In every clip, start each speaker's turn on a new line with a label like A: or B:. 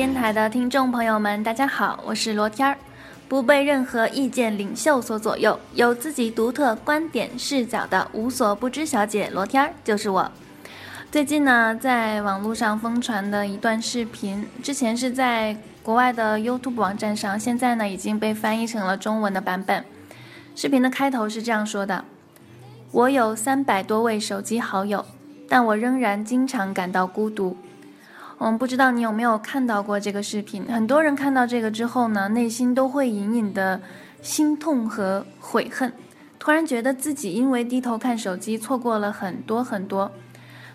A: 电台的听众朋友们，大家好，我是罗天儿，不被任何意见领袖所左右，有自己独特观点视角的无所不知小姐罗天儿就是我。最近呢，在网络上疯传的一段视频，之前是在国外的 YouTube 网站上，现在呢已经被翻译成了中文的版本。视频的开头是这样说的：“我有三百多位手机好友，但我仍然经常感到孤独。”嗯，不知道你有没有看到过这个视频？很多人看到这个之后呢，内心都会隐隐的心痛和悔恨，突然觉得自己因为低头看手机，错过了很多很多。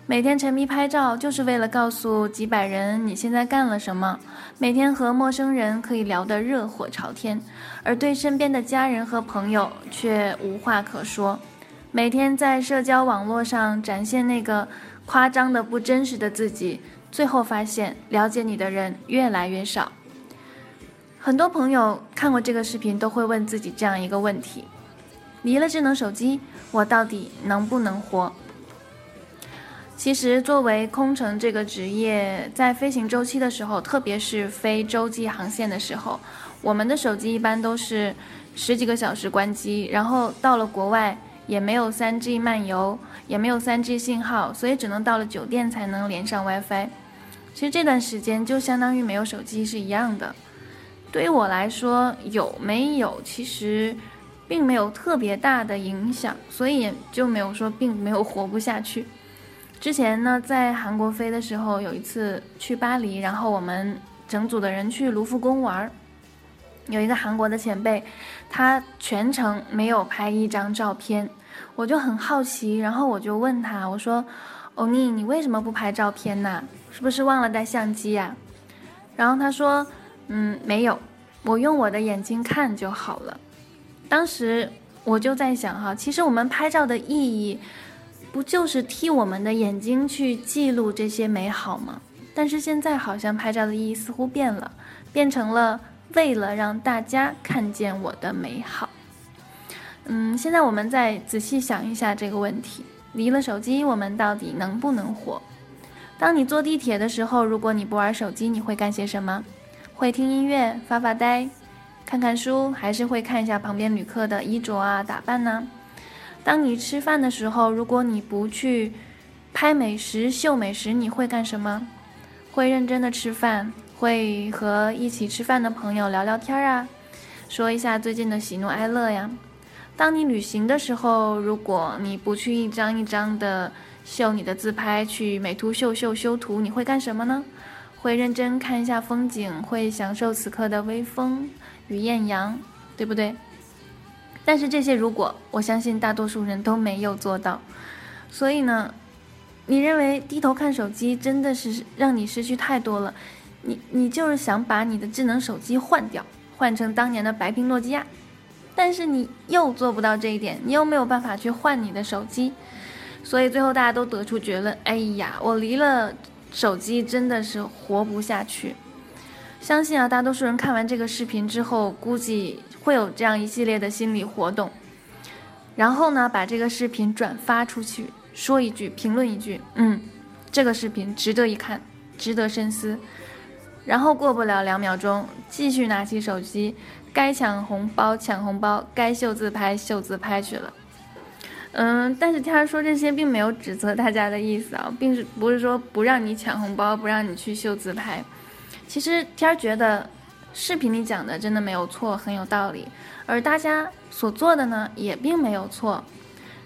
A: 每天沉迷拍照，就是为了告诉几百人你现在干了什么；每天和陌生人可以聊得热火朝天，而对身边的家人和朋友却无话可说；每天在社交网络上展现那个夸张的不真实的自己。最后发现，了解你的人越来越少。很多朋友看过这个视频，都会问自己这样一个问题：离了智能手机，我到底能不能活？其实，作为空乘这个职业，在飞行周期的时候，特别是飞洲际航线的时候，我们的手机一般都是十几个小时关机，然后到了国外。也没有 3G 漫游，也没有 3G 信号，所以只能到了酒店才能连上 WiFi。其实这段时间就相当于没有手机是一样的。对于我来说，有没有其实并没有特别大的影响，所以也就没有说并没有活不下去。之前呢，在韩国飞的时候，有一次去巴黎，然后我们整组的人去卢浮宫玩。有一个韩国的前辈，他全程没有拍一张照片，我就很好奇，然后我就问他，我说：“欧尼，你为什么不拍照片呢？是不是忘了带相机呀？”然后他说：“嗯，没有，我用我的眼睛看就好了。”当时我就在想，哈，其实我们拍照的意义，不就是替我们的眼睛去记录这些美好吗？但是现在好像拍照的意义似乎变了，变成了。为了让大家看见我的美好，嗯，现在我们再仔细想一下这个问题：离了手机，我们到底能不能活？当你坐地铁的时候，如果你不玩手机，你会干些什么？会听音乐、发发呆、看看书，还是会看一下旁边旅客的衣着啊、打扮呢？当你吃饭的时候，如果你不去拍美食、秀美食，你会干什么？会认真的吃饭？会和一起吃饭的朋友聊聊天啊，说一下最近的喜怒哀乐呀。当你旅行的时候，如果你不去一张一张的秀你的自拍，去美图秀秀修图，你会干什么呢？会认真看一下风景，会享受此刻的微风与艳阳，对不对？但是这些如果，我相信大多数人都没有做到。所以呢，你认为低头看手机真的是让你失去太多了？你你就是想把你的智能手机换掉，换成当年的白屏诺基亚，但是你又做不到这一点，你又没有办法去换你的手机，所以最后大家都得出结论：哎呀，我离了手机真的是活不下去。相信啊，大多数人看完这个视频之后，估计会有这样一系列的心理活动，然后呢，把这个视频转发出去，说一句，评论一句，嗯，这个视频值得一看，值得深思。然后过不了两秒钟，继续拿起手机，该抢红包抢红包，该秀自拍秀自拍去了。嗯，但是天儿说这些并没有指责大家的意思啊，并是不是说不让你抢红包，不让你去秀自拍。其实天儿觉得视频里讲的真的没有错，很有道理。而大家所做的呢，也并没有错。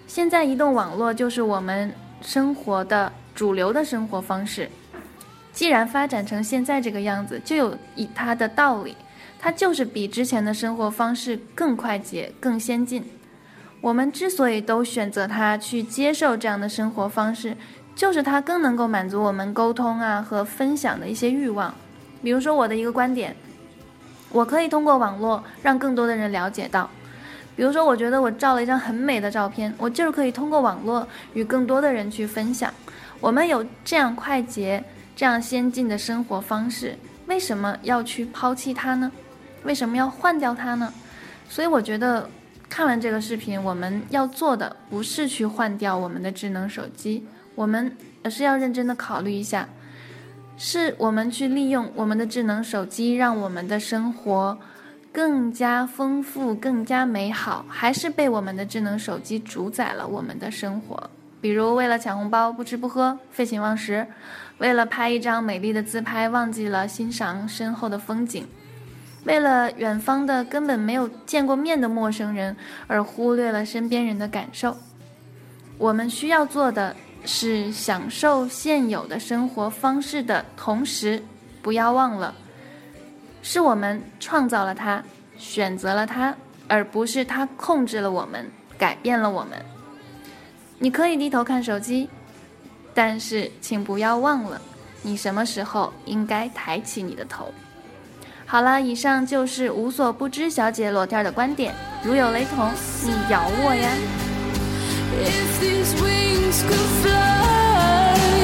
A: 现在移动网络就是我们生活的主流的生活方式。既然发展成现在这个样子，就有以它的道理，它就是比之前的生活方式更快捷、更先进。我们之所以都选择它去接受这样的生活方式，就是它更能够满足我们沟通啊和分享的一些欲望。比如说我的一个观点，我可以通过网络让更多的人了解到。比如说，我觉得我照了一张很美的照片，我就是可以通过网络与更多的人去分享。我们有这样快捷。这样先进的生活方式，为什么要去抛弃它呢？为什么要换掉它呢？所以我觉得，看完这个视频，我们要做的不是去换掉我们的智能手机，我们而是要认真的考虑一下，是我们去利用我们的智能手机，让我们的生活更加丰富、更加美好，还是被我们的智能手机主宰了我们的生活？比如，为了抢红包不吃不喝，废寝忘食；为了拍一张美丽的自拍，忘记了欣赏身后的风景；为了远方的根本没有见过面的陌生人而忽略了身边人的感受。我们需要做的。是享受现有的生活方式的同时，不要忘了，是我们创造了它，选择了它，而不是它控制了我们，改变了我们。你可以低头看手机，但是请不要忘了，你什么时候应该抬起你的头。好了，以上就是无所不知小姐裸天的观点，如有雷同，你咬我呀。If these wings could fly